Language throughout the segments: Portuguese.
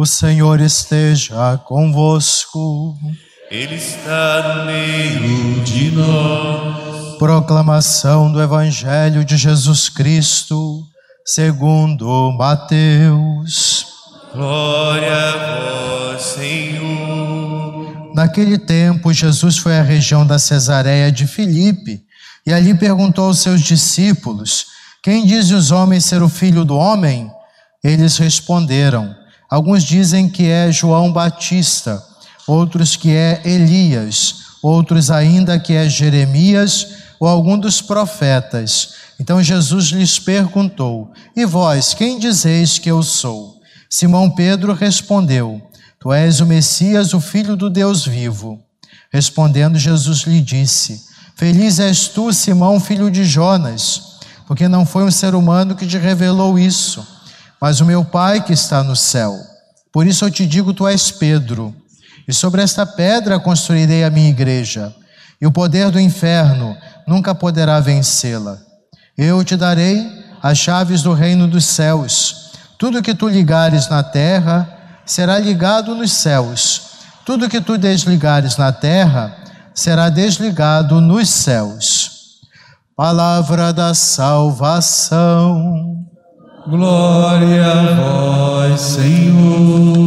O Senhor esteja convosco. Ele está no meio de nós. Proclamação do Evangelho de Jesus Cristo, segundo Mateus. Glória a vós, Senhor. Naquele tempo, Jesus foi à região da Cesareia de Filipe e ali perguntou aos seus discípulos: Quem diz os homens ser o filho do homem? Eles responderam: Alguns dizem que é João Batista, outros que é Elias, outros ainda que é Jeremias ou algum dos profetas. Então Jesus lhes perguntou: E vós, quem dizeis que eu sou? Simão Pedro respondeu: Tu és o Messias, o filho do Deus vivo. Respondendo, Jesus lhe disse: Feliz és tu, Simão, filho de Jonas, porque não foi um ser humano que te revelou isso mas o meu Pai que está no céu. Por isso eu te digo: tu és Pedro, e sobre esta pedra construirei a minha igreja, e o poder do inferno nunca poderá vencê-la. Eu te darei as chaves do reino dos céus. Tudo que tu ligares na terra será ligado nos céus. Tudo que tu desligares na terra será desligado nos céus. Palavra da salvação. Glória a vós, Senhor.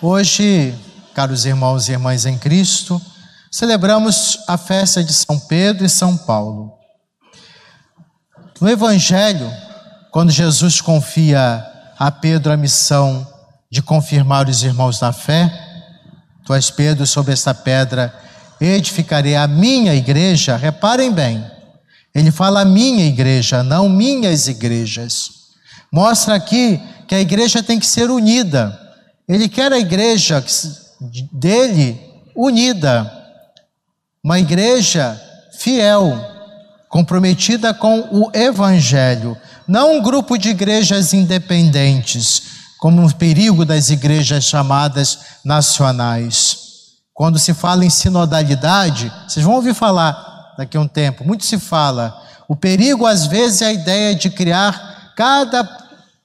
Hoje, caros irmãos e irmãs em Cristo, celebramos a festa de São Pedro e São Paulo. No Evangelho, quando Jesus confia a Pedro a missão de confirmar os irmãos na fé, tu és Pedro, sobre esta pedra edificarei a minha igreja, reparem bem, ele fala minha igreja, não minhas igrejas. Mostra aqui que a igreja tem que ser unida. Ele quer a igreja dele unida. Uma igreja fiel, comprometida com o evangelho, não um grupo de igrejas independentes, como o perigo das igrejas chamadas nacionais. Quando se fala em sinodalidade, vocês vão ouvir falar daqui a um tempo. Muito se fala. O perigo, às vezes, é a ideia de criar cada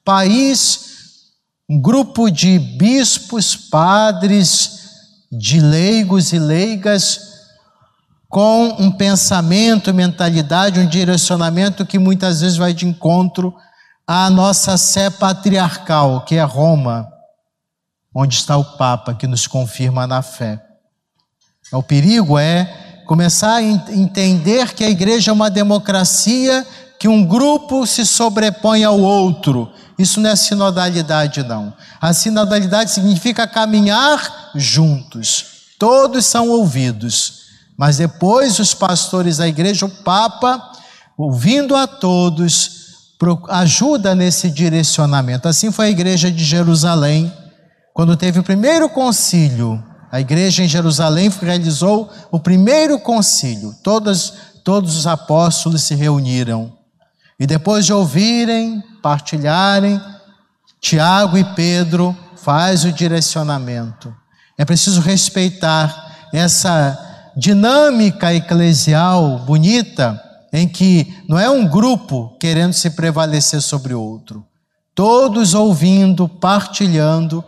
país um grupo de bispos, padres, de leigos e leigas com um pensamento, mentalidade, um direcionamento que muitas vezes vai de encontro à nossa sé patriarcal, que é Roma, onde está o Papa que nos confirma na fé. O perigo é começar a entender que a igreja é uma democracia, que um grupo se sobrepõe ao outro. Isso não é sinodalidade, não. A sinodalidade significa caminhar juntos. Todos são ouvidos. Mas depois os pastores da igreja, o Papa, ouvindo a todos, ajuda nesse direcionamento. Assim foi a igreja de Jerusalém, quando teve o primeiro concílio a igreja em Jerusalém realizou o primeiro concílio. Todos, todos os apóstolos se reuniram. E depois de ouvirem, partilharem, Tiago e Pedro faz o direcionamento. É preciso respeitar essa dinâmica eclesial bonita em que não é um grupo querendo se prevalecer sobre o outro. Todos ouvindo, partilhando,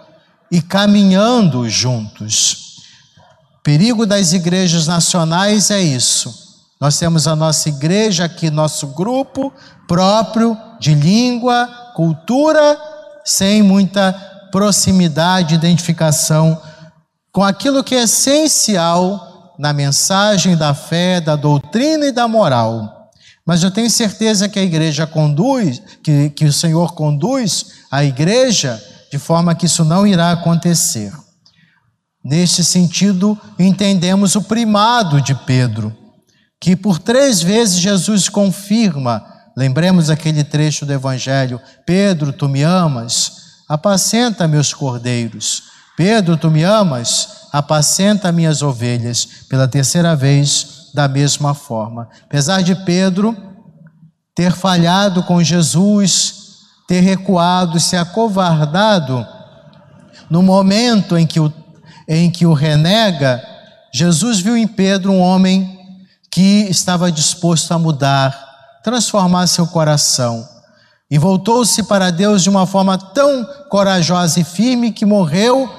e caminhando juntos. O perigo das igrejas nacionais é isso. Nós temos a nossa igreja aqui, nosso grupo próprio de língua, cultura, sem muita proximidade, identificação com aquilo que é essencial na mensagem da fé, da doutrina e da moral. Mas eu tenho certeza que a igreja conduz, que, que o Senhor conduz a igreja de forma que isso não irá acontecer. Neste sentido, entendemos o primado de Pedro, que por três vezes Jesus confirma, lembremos aquele trecho do Evangelho: Pedro, tu me amas? Apacenta meus cordeiros. Pedro, tu me amas? Apacenta minhas ovelhas. Pela terceira vez, da mesma forma. Apesar de Pedro ter falhado com Jesus, ter recuado, se acovardado, no momento em que o, em que o renega, Jesus viu em Pedro um homem que estava disposto a mudar, transformar seu coração. e voltou-se para Deus de uma forma tão corajosa e firme que morreu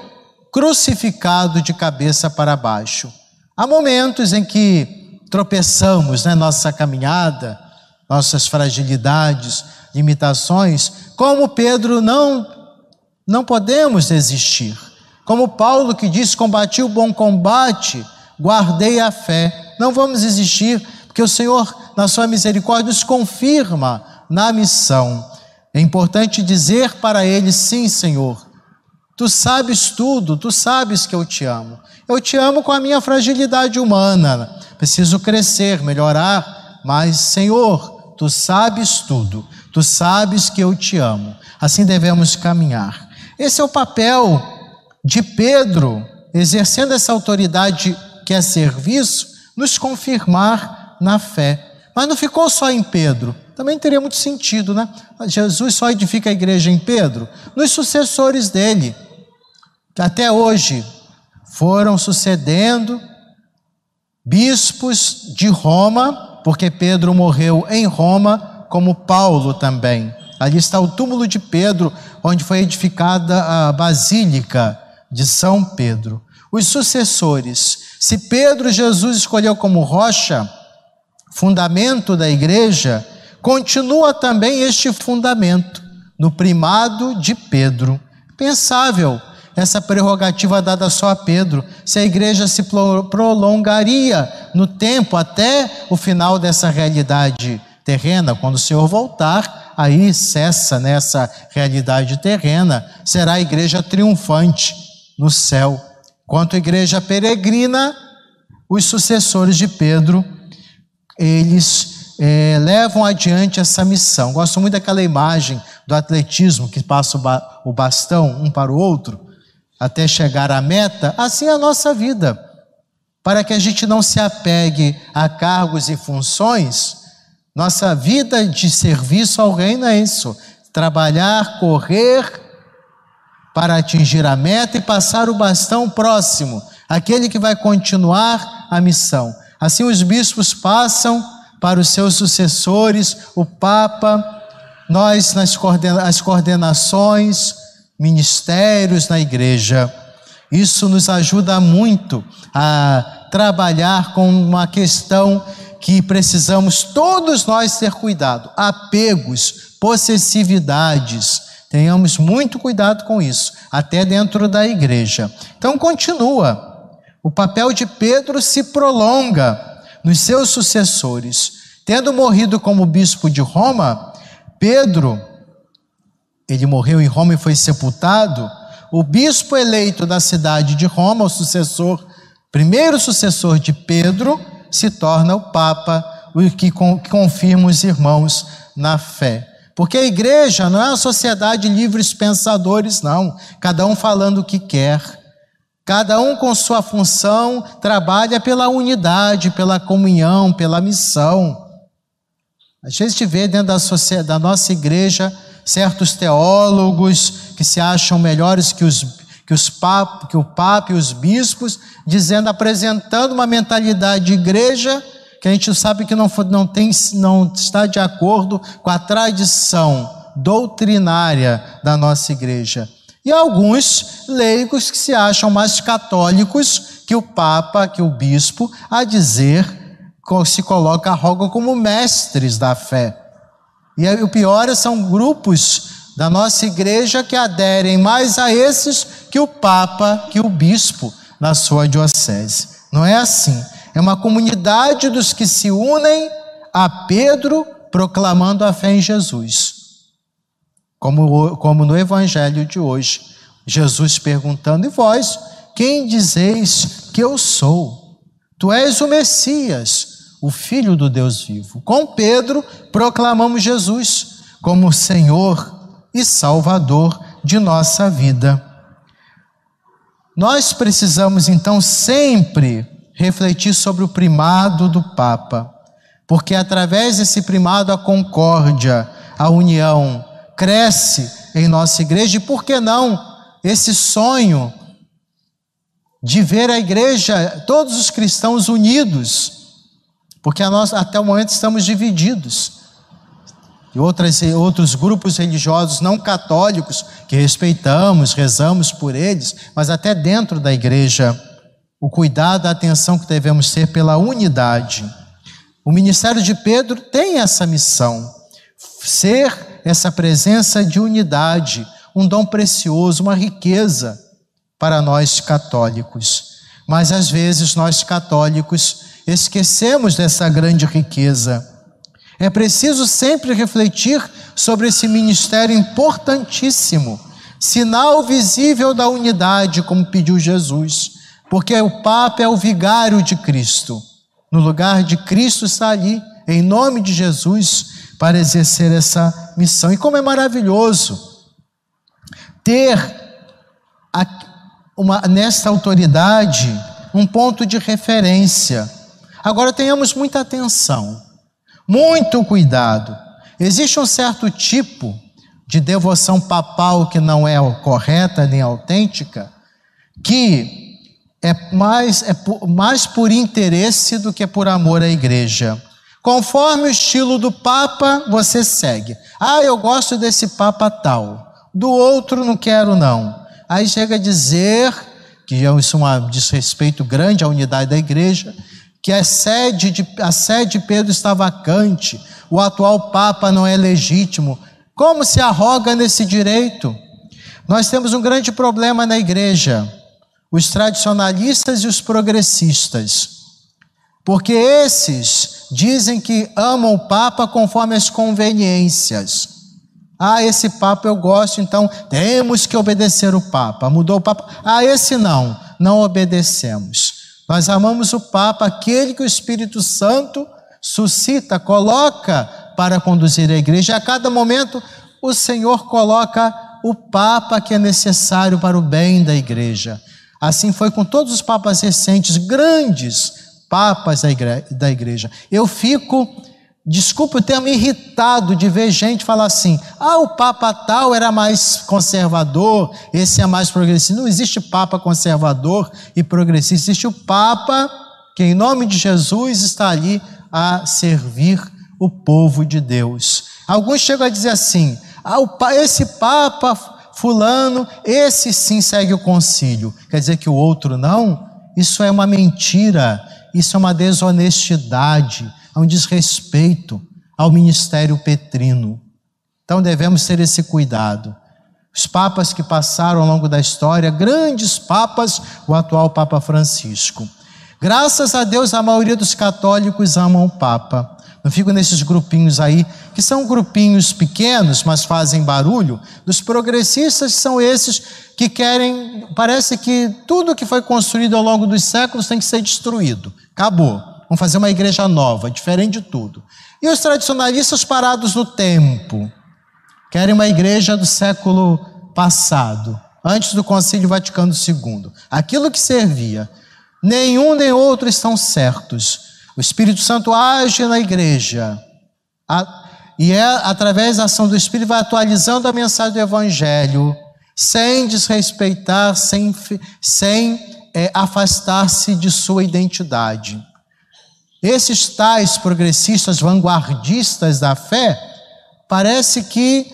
crucificado de cabeça para baixo. Há momentos em que tropeçamos na né, nossa caminhada, nossas fragilidades, limitações, como Pedro não não podemos desistir. Como Paulo que diz: "Combati o bom combate, guardei a fé". Não vamos desistir, porque o Senhor, na sua misericórdia, nos confirma na missão. É importante dizer para ele: "Sim, Senhor, tu sabes tudo, tu sabes que eu te amo. Eu te amo com a minha fragilidade humana. Preciso crescer, melhorar, mas Senhor, tu sabes tudo. Tu sabes que eu te amo. Assim devemos caminhar. Esse é o papel de Pedro, exercendo essa autoridade que é serviço, nos confirmar na fé. Mas não ficou só em Pedro. Também teria muito sentido, né? Jesus só edifica a igreja em Pedro, nos sucessores dele, que até hoje foram sucedendo bispos de Roma, porque Pedro morreu em Roma como Paulo também. Ali está o túmulo de Pedro, onde foi edificada a Basílica de São Pedro. Os sucessores. Se Pedro Jesus escolheu como rocha, fundamento da igreja, continua também este fundamento no primado de Pedro. Pensável essa prerrogativa dada só a Pedro, se a igreja se prolongaria no tempo até o final dessa realidade terrena, quando o Senhor voltar, aí cessa nessa realidade terrena, será a igreja triunfante no céu. Quanto a igreja peregrina, os sucessores de Pedro, eles é, levam adiante essa missão. Gosto muito daquela imagem do atletismo que passa o bastão um para o outro até chegar à meta. Assim é a nossa vida. Para que a gente não se apegue a cargos e funções, nossa vida de serviço ao reino é isso: trabalhar, correr para atingir a meta e passar o bastão próximo, aquele que vai continuar a missão. Assim, os bispos passam para os seus sucessores, o Papa, nós nas coordena as coordenações, ministérios na igreja. Isso nos ajuda muito a trabalhar com uma questão que precisamos todos nós ter cuidado: apegos, possessividades. Tenhamos muito cuidado com isso, até dentro da igreja. Então, continua. O papel de Pedro se prolonga nos seus sucessores. Tendo morrido como bispo de Roma, Pedro, ele morreu em Roma e foi sepultado. O bispo eleito da cidade de Roma, o sucessor, primeiro sucessor de Pedro, se torna o Papa, o que confirma os irmãos na fé. Porque a igreja não é uma sociedade de livres pensadores, não. Cada um falando o que quer. Cada um com sua função trabalha pela unidade, pela comunhão, pela missão. A gente vê dentro da, da nossa igreja certos teólogos que se acham melhores que os que, os pap, que o Papa e os bispos, dizendo, apresentando uma mentalidade de igreja que a gente sabe que não, não, tem, não está de acordo com a tradição doutrinária da nossa igreja. E alguns leigos que se acham mais católicos que o Papa, que o bispo, a dizer, se coloca, roga como mestres da fé. E o pior são grupos da nossa igreja que aderem mais a esses que o Papa, que o bispo na sua diocese. Não é assim. É uma comunidade dos que se unem a Pedro proclamando a fé em Jesus. Como, como no evangelho de hoje, Jesus perguntando: E vós, quem dizeis que eu sou? Tu és o Messias, o Filho do Deus vivo. Com Pedro proclamamos Jesus como Senhor e Salvador de nossa vida. Nós precisamos então sempre refletir sobre o primado do Papa, porque através desse primado a concórdia, a união cresce em nossa igreja e por que não esse sonho de ver a igreja, todos os cristãos unidos, porque nós até o momento estamos divididos. E outras, outros grupos religiosos não católicos que respeitamos, rezamos por eles, mas até dentro da igreja, o cuidado, a atenção que devemos ter pela unidade. O ministério de Pedro tem essa missão, ser essa presença de unidade, um dom precioso, uma riqueza para nós católicos. Mas às vezes nós católicos esquecemos dessa grande riqueza. É preciso sempre refletir sobre esse ministério importantíssimo, sinal visível da unidade, como pediu Jesus, porque o Papa é o vigário de Cristo. No lugar de Cristo está ali, em nome de Jesus, para exercer essa missão. E como é maravilhoso ter uma, nesta autoridade um ponto de referência. Agora tenhamos muita atenção, muito cuidado. Existe um certo tipo de devoção papal que não é correta nem autêntica, que é mais, é mais por interesse do que por amor à igreja. Conforme o estilo do Papa, você segue. Ah, eu gosto desse Papa tal. Do outro não quero, não. Aí chega a dizer, que isso é um desrespeito grande à unidade da igreja, que a sede de, a sede de Pedro está vacante, o atual Papa não é legítimo. Como se arroga nesse direito? Nós temos um grande problema na igreja, os tradicionalistas e os progressistas, porque esses dizem que amam o Papa conforme as conveniências. Ah, esse Papa eu gosto, então temos que obedecer o Papa. Mudou o Papa? Ah, esse não, não obedecemos. Nós amamos o Papa, aquele que o Espírito Santo suscita, coloca para conduzir a igreja. A cada momento, o Senhor coloca o Papa que é necessário para o bem da igreja. Assim foi com todos os papas recentes, grandes papas da igreja. Eu fico Desculpe o termo irritado de ver gente falar assim: ah, o Papa tal era mais conservador, esse é mais progressista. Não existe Papa conservador e progressista, existe o Papa que, em nome de Jesus, está ali a servir o povo de Deus. Alguns chegam a dizer assim: ah, esse Papa Fulano, esse sim segue o concílio, quer dizer que o outro não? Isso é uma mentira, isso é uma desonestidade a um desrespeito ao ministério petrino. Então devemos ter esse cuidado. Os papas que passaram ao longo da história, grandes papas, o atual Papa Francisco. Graças a Deus, a maioria dos católicos amam o Papa. Não fico nesses grupinhos aí, que são grupinhos pequenos, mas fazem barulho. Dos progressistas são esses que querem, parece que tudo que foi construído ao longo dos séculos tem que ser destruído. Acabou. Vamos fazer uma igreja nova, diferente de tudo. E os tradicionalistas parados no tempo, querem uma igreja do século passado, antes do Concílio Vaticano II. Aquilo que servia. Nenhum nem outro estão certos. O Espírito Santo age na igreja. E é através da ação do Espírito vai atualizando a mensagem do Evangelho, sem desrespeitar, sem, sem é, afastar-se de sua identidade. Esses tais progressistas vanguardistas da fé, parece que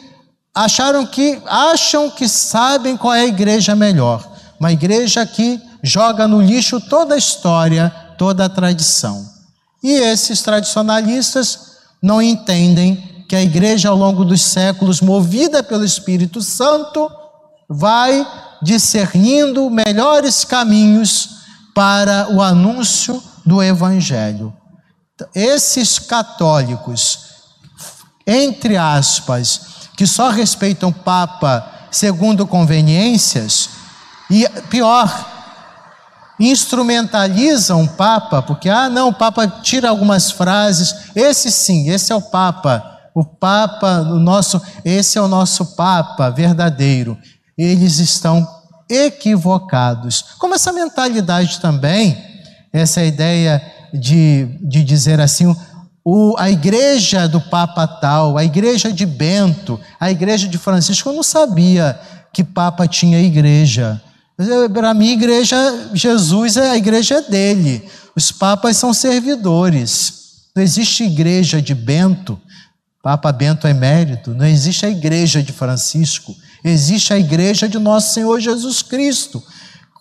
acharam que acham que sabem qual é a igreja melhor. Uma igreja que joga no lixo toda a história, toda a tradição. E esses tradicionalistas não entendem que a igreja ao longo dos séculos, movida pelo Espírito Santo, vai discernindo melhores caminhos para o anúncio do Evangelho. Esses católicos, entre aspas, que só respeitam o Papa segundo conveniências, e pior, instrumentalizam o Papa, porque, ah, não, o Papa tira algumas frases, esse sim, esse é o Papa, o Papa, o nosso, esse é o nosso Papa verdadeiro. Eles estão equivocados. Como essa mentalidade também, essa ideia de, de dizer assim, o, a igreja do Papa tal, a igreja de Bento, a igreja de Francisco, eu não sabia que Papa tinha igreja. Para mim, igreja, Jesus, é a igreja dele. Os papas são servidores. Não existe igreja de Bento. Papa Bento Emérito, não existe a igreja de Francisco, existe a igreja de nosso Senhor Jesus Cristo,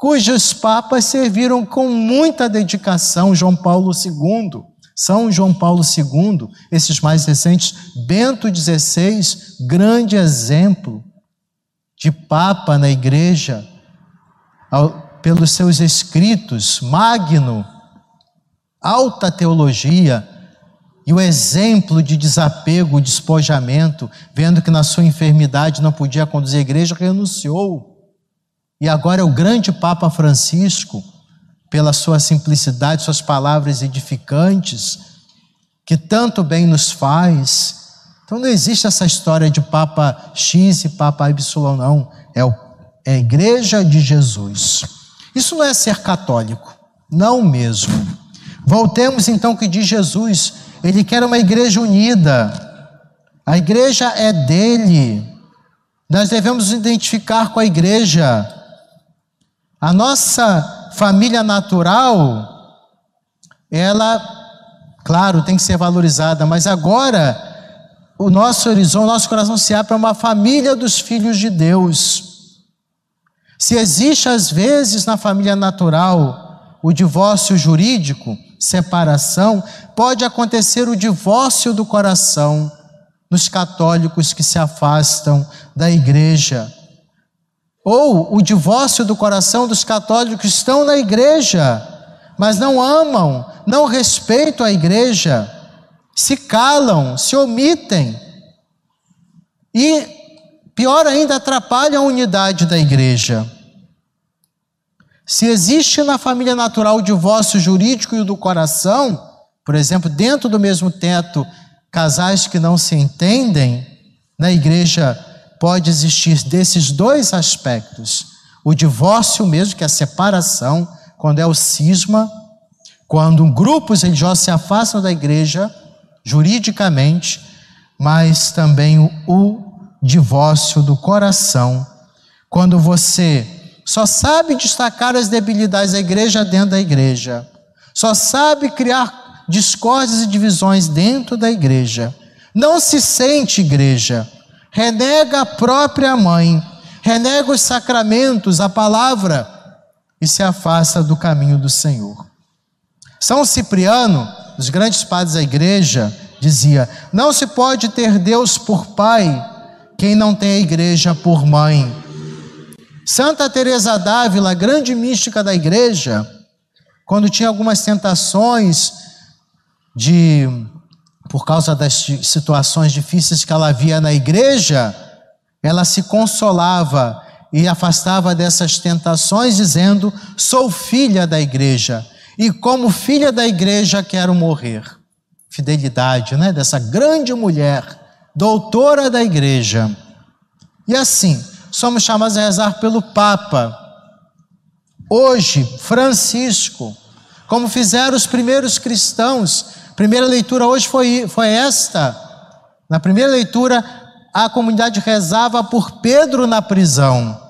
cujos papas serviram com muita dedicação João Paulo II, São João Paulo II, esses mais recentes, Bento XVI, grande exemplo de papa na igreja, pelos seus escritos, Magno, alta teologia, e o exemplo de desapego, despojamento, vendo que na sua enfermidade não podia conduzir a igreja, renunciou e agora é o grande Papa Francisco, pela sua simplicidade, suas palavras edificantes, que tanto bem nos faz. Então não existe essa história de Papa X e Papa Y, não. É, é a Igreja de Jesus. Isso não é ser católico, não mesmo. Voltemos então que diz Jesus, ele quer uma igreja unida. A igreja é dele. Nós devemos nos identificar com a igreja. A nossa família natural, ela, claro, tem que ser valorizada, mas agora o nosso horizonte, o nosso coração se abre para uma família dos filhos de Deus. Se existe às vezes na família natural o divórcio jurídico, separação, pode acontecer o divórcio do coração nos católicos que se afastam da igreja ou o divórcio do coração dos católicos que estão na igreja, mas não amam, não respeitam a igreja, se calam, se omitem. E, pior ainda, atrapalham a unidade da igreja. Se existe na família natural o divórcio jurídico e o do coração, por exemplo, dentro do mesmo teto, casais que não se entendem, na igreja pode existir desses dois aspectos: o divórcio mesmo, que é a separação, quando é o cisma, quando grupos religiosos se afastam da igreja juridicamente, mas também o, o divórcio do coração, quando você só sabe destacar as debilidades da igreja dentro da igreja, só sabe criar discórdias e divisões dentro da igreja, não se sente igreja, renega a própria mãe, renega os sacramentos, a palavra e se afasta do caminho do Senhor. São Cipriano, os grandes padres da igreja, dizia: Não se pode ter Deus por pai quem não tem a igreja por mãe. Santa Teresa d'Ávila, grande mística da igreja, quando tinha algumas tentações de por causa das situações difíceis que ela via na igreja, ela se consolava e afastava dessas tentações, dizendo: Sou filha da igreja e, como filha da igreja, quero morrer. Fidelidade, né? Dessa grande mulher, doutora da igreja. E assim, somos chamados a rezar pelo Papa. Hoje, Francisco, como fizeram os primeiros cristãos, Primeira leitura hoje foi, foi esta. Na primeira leitura, a comunidade rezava por Pedro na prisão.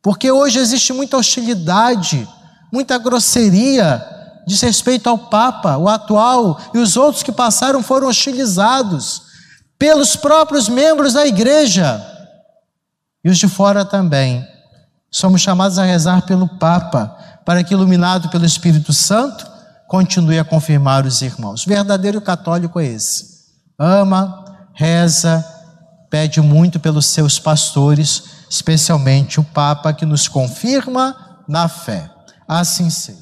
Porque hoje existe muita hostilidade, muita grosseria, diz respeito ao Papa, o atual, e os outros que passaram foram hostilizados pelos próprios membros da igreja. E os de fora também. Somos chamados a rezar pelo Papa, para que, iluminado pelo Espírito Santo, continue a confirmar os irmãos. O verdadeiro católico é esse. Ama, reza, pede muito pelos seus pastores, especialmente o Papa que nos confirma na fé. Assim seja.